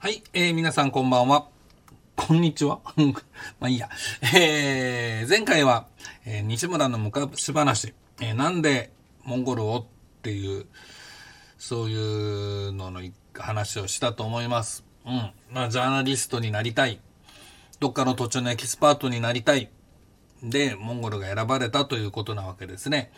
はい、えー、皆さんこんばんは。こんにちは。まあいいや。えー、前回は、えー、西村の昔話、えー、なんでモンゴルをっていう、そういうのの話をしたと思います。うん。まあ、ジャーナリストになりたい。どっかの土地のエキスパートになりたい。で、モンゴルが選ばれたということなわけですね。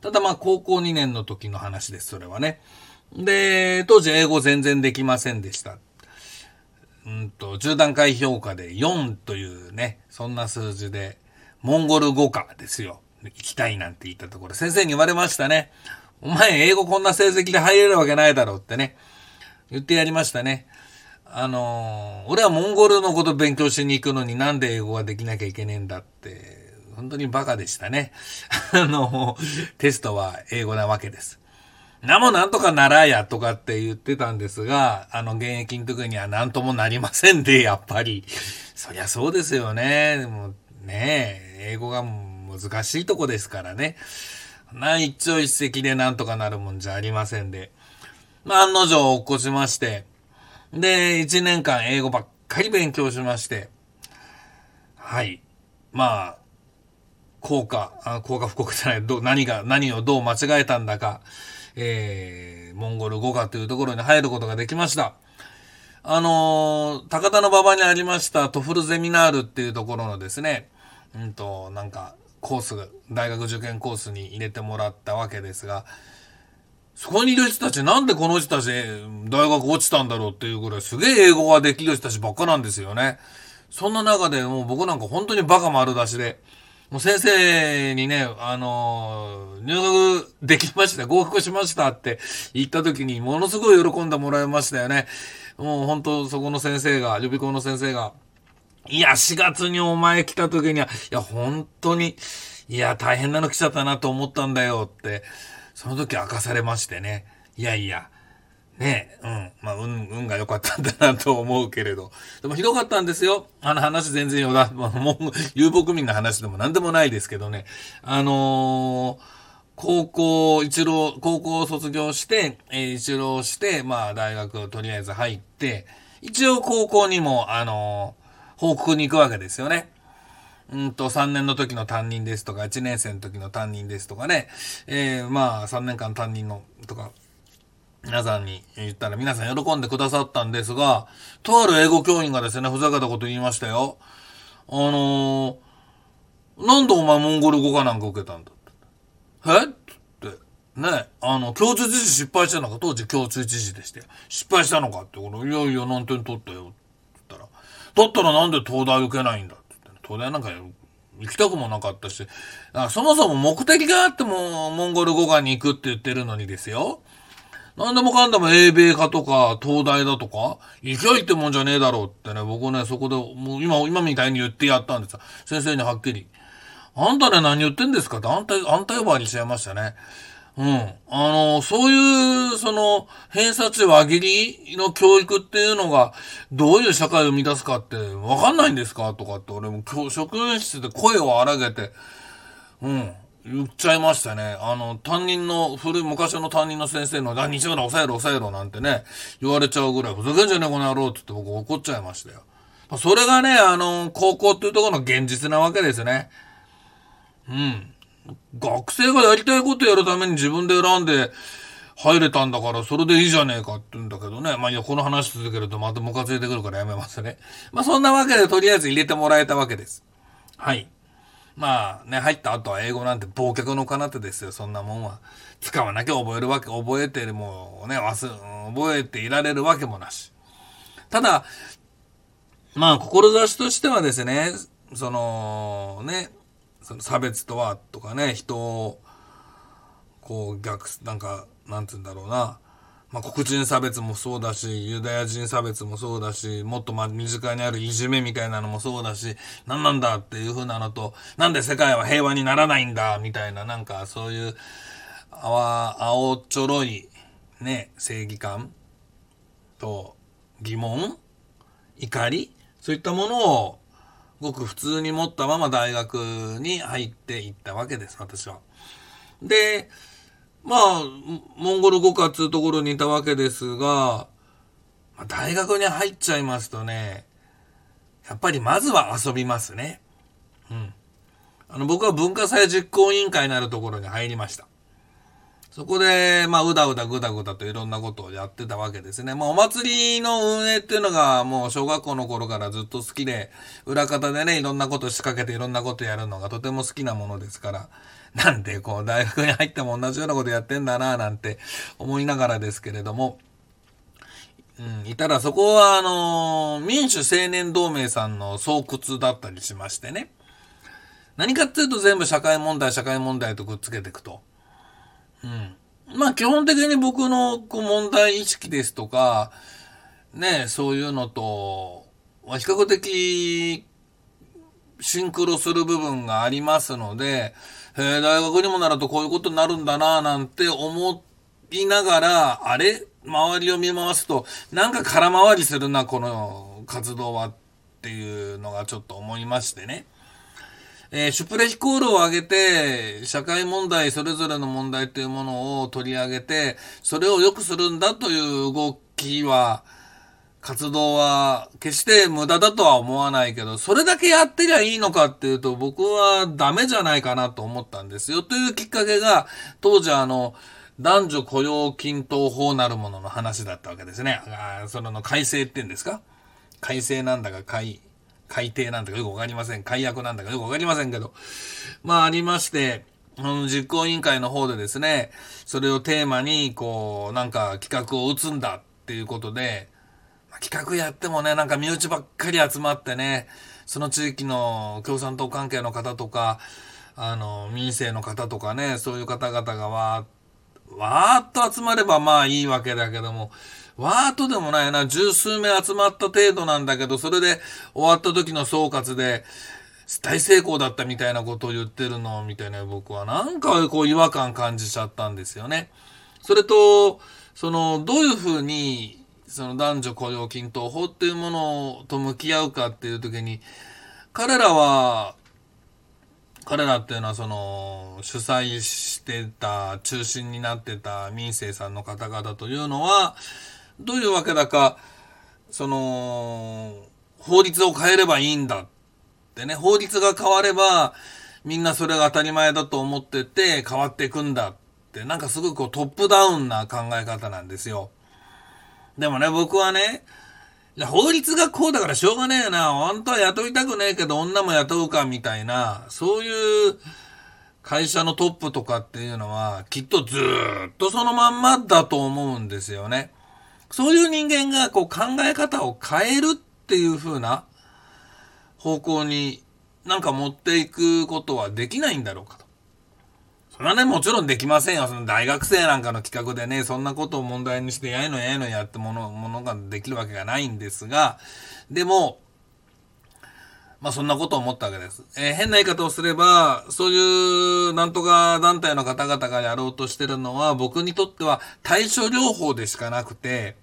ただまあ、高校2年の時の話です、それはね。で、当時英語全然できませんでした。うんと、10段階評価で4というね、そんな数字で、モンゴル語科ですよ。行きたいなんて言ったところ、先生に言われましたね。お前、英語こんな成績で入れるわけないだろうってね。言ってやりましたね。あのー、俺はモンゴルのこと勉強しに行くのになんで英語ができなきゃいけねえんだって、本当にバカでしたね。あの、テストは英語なわけです。なもなんとかならやとかって言ってたんですが、あの現役の時には何ともなりませんで、やっぱり。そりゃそうですよね。でもね英語が難しいとこですからね。な一朝一夕でなんとかなるもんじゃありませんで。まあ、案の定起こしまして。で、一年間英語ばっかり勉強しまして。はい。まあ、効果、効果不国じゃない、ど何が、何をどう間違えたんだか。えー、モンゴル語科というところに入ることができました。あのー、高田の馬場にありましたトフルゼミナールっていうところのですね、うんと、なんか、コース、大学受験コースに入れてもらったわけですが、そこにいる人たちなんでこの人たち大学落ちたんだろうっていうぐらいすげえ英語ができる人たちばっかなんですよね。そんな中でもう僕なんか本当にバカ丸出しで、もう先生にね、あのー、入学できました、合格しましたって言った時にものすごい喜んでもらいましたよね。もう本当そこの先生が、予備校の先生が、いや、4月にお前来た時には、いや、本当に、いや、大変なの来ちゃったなと思ったんだよって、その時明かされましてね。いやいや、ねえ、うん。まあ、運、運が良かったんだなと思うけれど。でもひどかったんですよ。あの話全然よだ、まあ、もう、遊牧民の話でも何でもないですけどね。あのー、高校、一浪、高校を卒業して、えー、一浪して、まあ、大学をとりあえず入って、一応高校にも、あのー、報告に行くわけですよね。うんと、3年の時の担任ですとか、1年生の時の担任ですとかね。えー、まあ、3年間担任の、とか、皆さんに言ったら皆さん喜んでくださったんですが、とある英語教員がですね、ふざけたこと言いましたよ。あのー、なんでお前モンゴル語かなんか受けたんだって。え？って。ね、あの、共通知事失敗したのか、当時共通知事でして。失敗したのかって、この、いやいや、何点取ったよ。って言ったら、だったらなんで東大受けないんだって言って、東大なんか行きたくもなかったし、そもそも目的があってもモンゴル語学に行くって言ってるのにですよ。何でもかんでも英米化とか東大だとか、行きゃいってもんじゃねえだろうってね、僕ね、そこで、もう今、今みたいに言ってやったんですよ。先生にはっきり。あんたね、何言ってんですか？って、あんた、あんた呼ばわりしちゃいましたね。うん。あの、そういう、その、偏差値輪切りの教育っていうのが、どういう社会を生み出すかって、わかんないんですか？とかって、俺も教職員室で声を荒げて、うん。言っちゃいましたね。あの、担任の、古い昔の担任の先生の、あ、西村抑えろ抑えろなんてね、言われちゃうぐらい、ふざけんじゃねえこの野郎って言って僕怒っちゃいましたよ。それがね、あの、高校っていうところの現実なわけですね。うん。学生がやりたいことやるために自分で選んで入れたんだから、それでいいじゃねえかって言うんだけどね。まあいや、この話続けるとまたムカついてくるからやめますね。まあそんなわけでとりあえず入れてもらえたわけです。はい。まあね、入った後は英語なんて忘却の彼方ですよ、そんなもんは。使わなきゃ覚えるわけ、覚えてるもね、忘、覚えていられるわけもなし。ただ、まあ、志としてはですね、その、ね、その差別とは、とかね、人を、こう逆、なんか、なんて言うんだろうな。まあ、黒人差別もそうだし、ユダヤ人差別もそうだし、もっとま身近にあるいじめみたいなのもそうだし、何なんだっていう風なのと、なんで世界は平和にならないんだみたいな、なんかそういう、あわ、青ちょろい、ね、正義感と疑問怒りそういったものをごく普通に持ったまま大学に入っていったわけです、私は。で、まあ、モンゴル語科っていうところにいたわけですが、大学に入っちゃいますとね、やっぱりまずは遊びますね。うん。あの、僕は文化祭実行委員会になるところに入りました。そこで、まあ、うだうだぐだぐだといろんなことをやってたわけですね。まあ、お祭りの運営っていうのがもう小学校の頃からずっと好きで、裏方でね、いろんなこと仕掛けていろんなことやるのがとても好きなものですから、なんでこう大学に入っても同じようなことやってんだなぁなんて思いながらですけれども、うん、いたらそこはあの、民主青年同盟さんの巣窟だったりしましてね。何かっていうと全部社会問題、社会問題とくっつけていくと。うん。まあ基本的に僕のこう問題意識ですとか、ね、そういうのと、比較的シンクロする部分がありますので、え大学にもなるとこういうことになるんだななんて思いながら、あれ？周りを見回すと、なんか空回りするな、この活動はっていうのがちょっと思いましてね。えー、シュプレヒコールを上げて、社会問題、それぞれの問題というものを取り上げて、それを良くするんだという動きは、活動は決して無駄だとは思わないけど、それだけやってりゃいいのかっていうと、僕はダメじゃないかなと思ったんですよ。というきっかけが、当時あの、男女雇用均等法なるものの話だったわけですね。あそのの改正って言うんですか？改正なんだか改、改定なんだかよくわかりません。解約なんだかよくわかりませんけど。まあありまして、の実行委員会の方でですね、それをテーマに、こう、なんか企画を打つんだっていうことで、企画やってもね、なんか身内ばっかり集まってね、その地域の共産党関係の方とか、あの、民政の方とかね、そういう方々がわーわーっと集まればまあいいわけだけども、わーっとでもないな、十数名集まった程度なんだけど、それで終わった時の総括で、大成功だったみたいなことを言ってるのみたいな僕はなんかこう違和感感じちゃったんですよね。それと、その、どういうふうに、その男女雇用均等法っていうものと向き合うかっていう時に、彼らは、彼らっていうのはその、主催してた、中心になってた民政さんの方々というのは、どういうわけだか、その、法律を変えればいいんだってね、法律が変われば、みんなそれが当たり前だと思ってて変わっていくんだって、なんかすごいこうトップダウンな考え方なんですよ。でもね、僕はね、法律がこうだからしょうがねえな、本当は雇いたくねえけど女も雇うかみたいな、そういう会社のトップとかっていうのは、きっとずっとそのまんまだと思うんですよね。そういう人間がこう考え方を変えるっていう風な方向になんか持っていくことはできないんだろうか。それはね、もちろんできませんよ。その大学生なんかの企画でね、そんなことを問題にして、やいのやいのやってもの、ものができるわけがないんですが、でも、まあそんなことを思ったわけです。えー、変な言い方をすれば、そういうなんとか団体の方々がやろうとしてるのは、僕にとっては対処療法でしかなくて、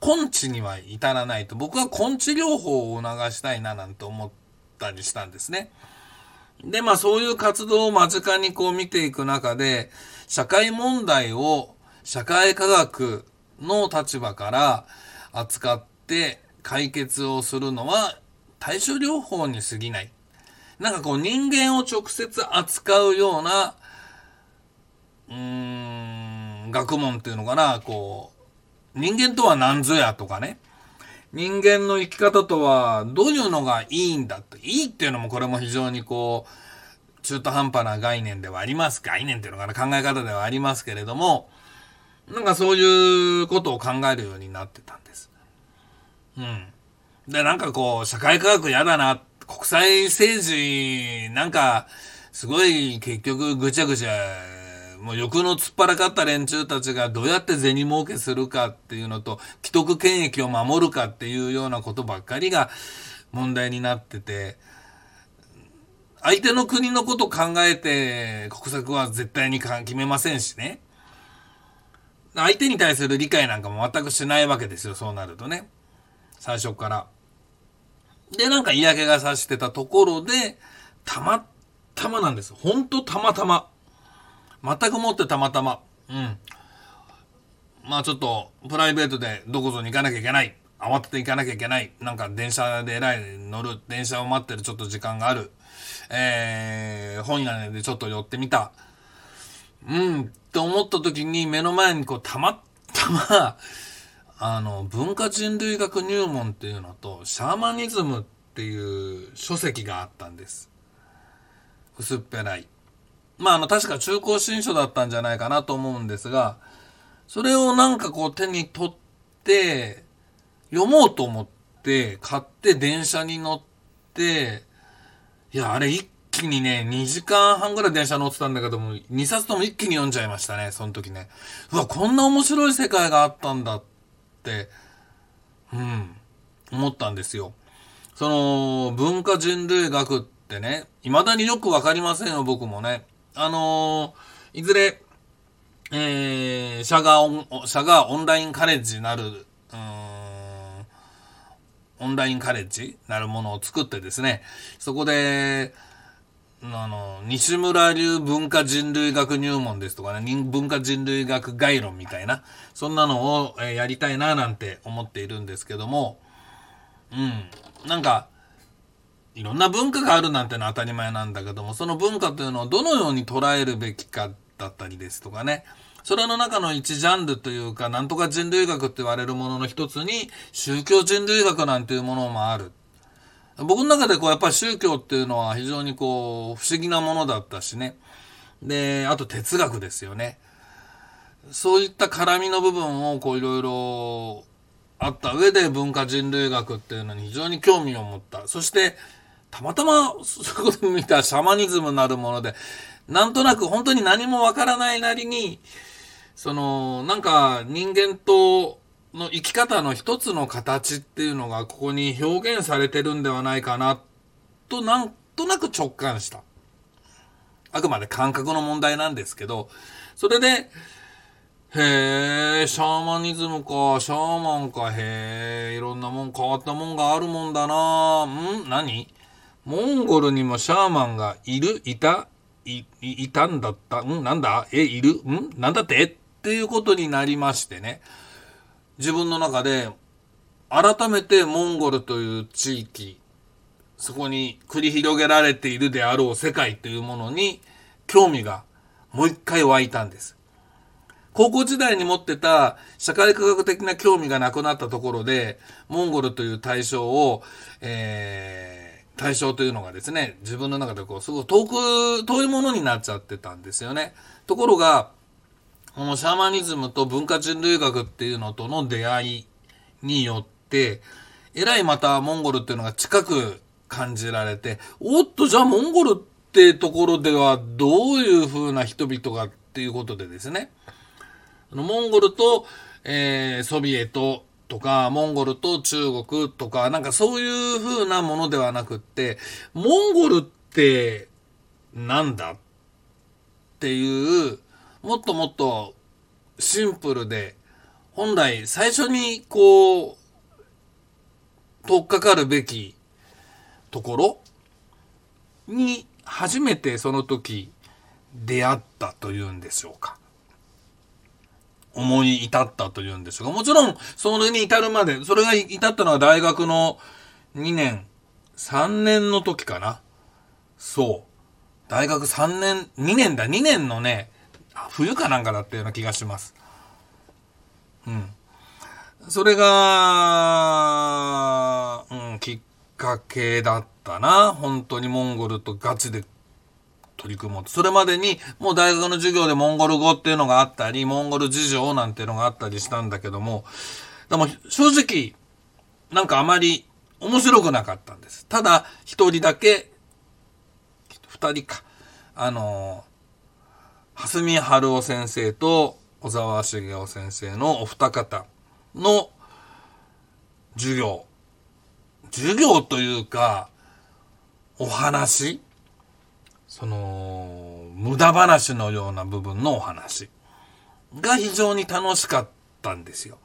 根治には至らないと。僕は根治療法を促したいななんて思ったりしたんですね。で、まあそういう活動を間近にこう見ていく中で、社会問題を社会科学の立場から扱って解決をするのは対処療法に過ぎない。なんかこう人間を直接扱うような、うーん、学問っていうのかな、こう、人間とは何ぞやとかね。人間の生き方とはどういうのがいいんだって。いいっていうのもこれも非常にこう、中途半端な概念ではあります。概念っていうのかな考え方ではありますけれども、なんかそういうことを考えるようになってたんです。うん。で、なんかこう、社会科学嫌だな。国際政治、なんか、すごい結局ぐちゃぐちゃもう欲の突っ張らかった連中たちがどうやって銭儲けするかっていうのと、既得権益を守るかっていうようなことばっかりが問題になってて、相手の国のこと考えて国策は絶対に決めませんしね。相手に対する理解なんかも全くしないわけですよ、そうなるとね。最初から。で、なんか嫌気がさしてたところで、たまたまなんです。ほんとたまたま。全くもってたまたま。うん。まあちょっとプライベートでどこぞに行かなきゃいけない。慌てて行かなきゃいけない。なんか電車で偉い乗る。電車を待ってるちょっと時間がある。えー、本屋でちょっと寄ってみた。うん、って思った時に目の前にこうたまたま、あの、文化人類学入門っていうのと、シャーマニズムっていう書籍があったんです。薄っぺらい。まあ、あの、確か中高新書だったんじゃないかなと思うんですが、それをなんかこう手に取って、読もうと思って、買って電車に乗って、いや、あれ一気にね、2時間半ぐらい電車乗ってたんだけども、2冊とも一気に読んじゃいましたね、その時ね。うわ、こんな面白い世界があったんだって、うん、思ったんですよ。その、文化人類学ってね、未だによくわかりませんよ、僕もね。あのー、いずれ、えー、社がオン、社がオンラインカレッジなる、うんオンラインカレッジなるものを作ってですね、そこで、あの、西村流文化人類学入門ですとかね、文化人類学概論みたいな、そんなのを、やりたいななんて思っているんですけども、うん、なんか、いろんな文化があるなんてのは当たり前なんだけども、その文化というのをどのように捉えるべきかだったりですとかね、それの中の一ジャンルというか、なんとか人類学って言われるものの一つに、宗教人類学なんていうものもある。僕の中でこう、やっぱり宗教っていうのは非常にこう、不思議なものだったしね。で、あと哲学ですよね。そういった絡みの部分をこう、いろいろあった上で文化人類学っていうのに非常に興味を持った。そして、たまたまそういうことを見たシャマニズムなるもので、なんとなく本当に何もわからないなりに、その、なんか人間との生き方の一つの形っていうのがここに表現されてるんではないかな、となんとなく直感した。あくまで感覚の問題なんですけど、それで、へえ、シャーマニズムか、シャーマンか、へえ、いろんなもん変わったもんがあるもんだな。ん？何？モンゴルにもシャーマンがいるいたい、いたんだった。んなんだ？え、いる？んなんだって？っていうことになりましてね、自分の中で改めてモンゴルという地域、そこに繰り広げられているであろう世界というものに興味がもう一回湧いたんです。高校時代に持ってた社会科学的な興味がなくなったところで、モンゴルという対象を、えー、対象というのがですね、自分の中でこう、すごく遠く、遠いものになっちゃってたんですよね。ところが、このシャーマニズムと文化人類学っていうのとの出会いによって、えらいまたモンゴルっていうのが近く感じられて、おっと、じゃあモンゴルってところではどういう風な人々がっていうことでですね、モンゴルと、えー、ソビエトとか、モンゴルと中国とか、なんかそういう風なものではなくって、モンゴルってなんだっていうもっともっとシンプルで、本来最初にこう、取っかかるべきところに初めてその時出会ったというんでしょうか。思い至ったというんでしょうか。もちろん、それに至るまで、それが至ったのは大学の2年、3年の時かな。そう。大学3年、2年だ、2年のね、冬かなんかだったような気がします。うん。それが、うん、きっかけだったな。本当にモンゴルとガチで取り組もうと。それまでにもう大学の授業でモンゴル語っていうのがあったり、モンゴル事情なんていうのがあったりしたんだけども、でも正直、なんかあまり面白くなかったんです。ただ、一人だけ、二人か、あの蓮見春夫先生と小沢茂雄先生のお二方の授業。授業というか、お話その、無駄話のような部分のお話が非常に楽しかったんですよ。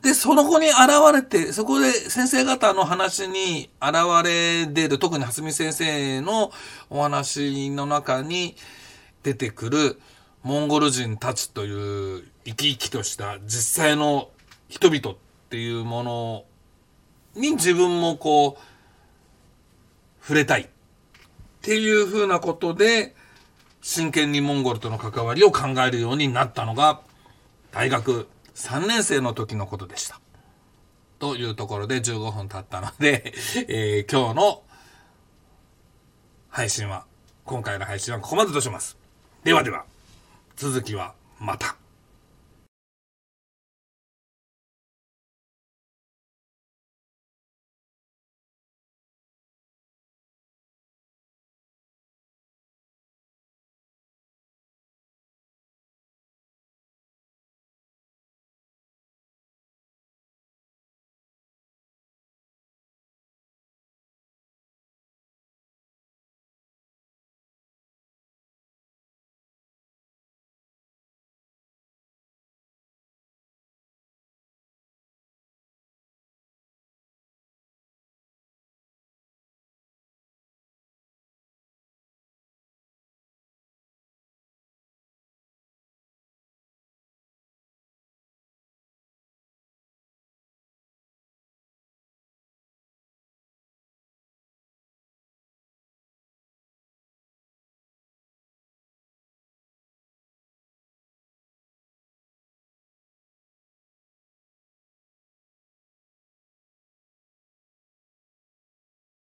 で、その子に現れて、そこで先生方の話に現れ出る、特に蓮見先生のお話の中に、出てくるモンゴル人たちという生き生きとした実際の人々っていうものに自分もこう、触れたいっていうふうなことで、真剣にモンゴルとの関わりを考えるようになったのが、大学3年生の時のことでした。というところで15分経ったので、えー、今日の配信は、今回の配信はここまでとします。ではでは、続きはまた。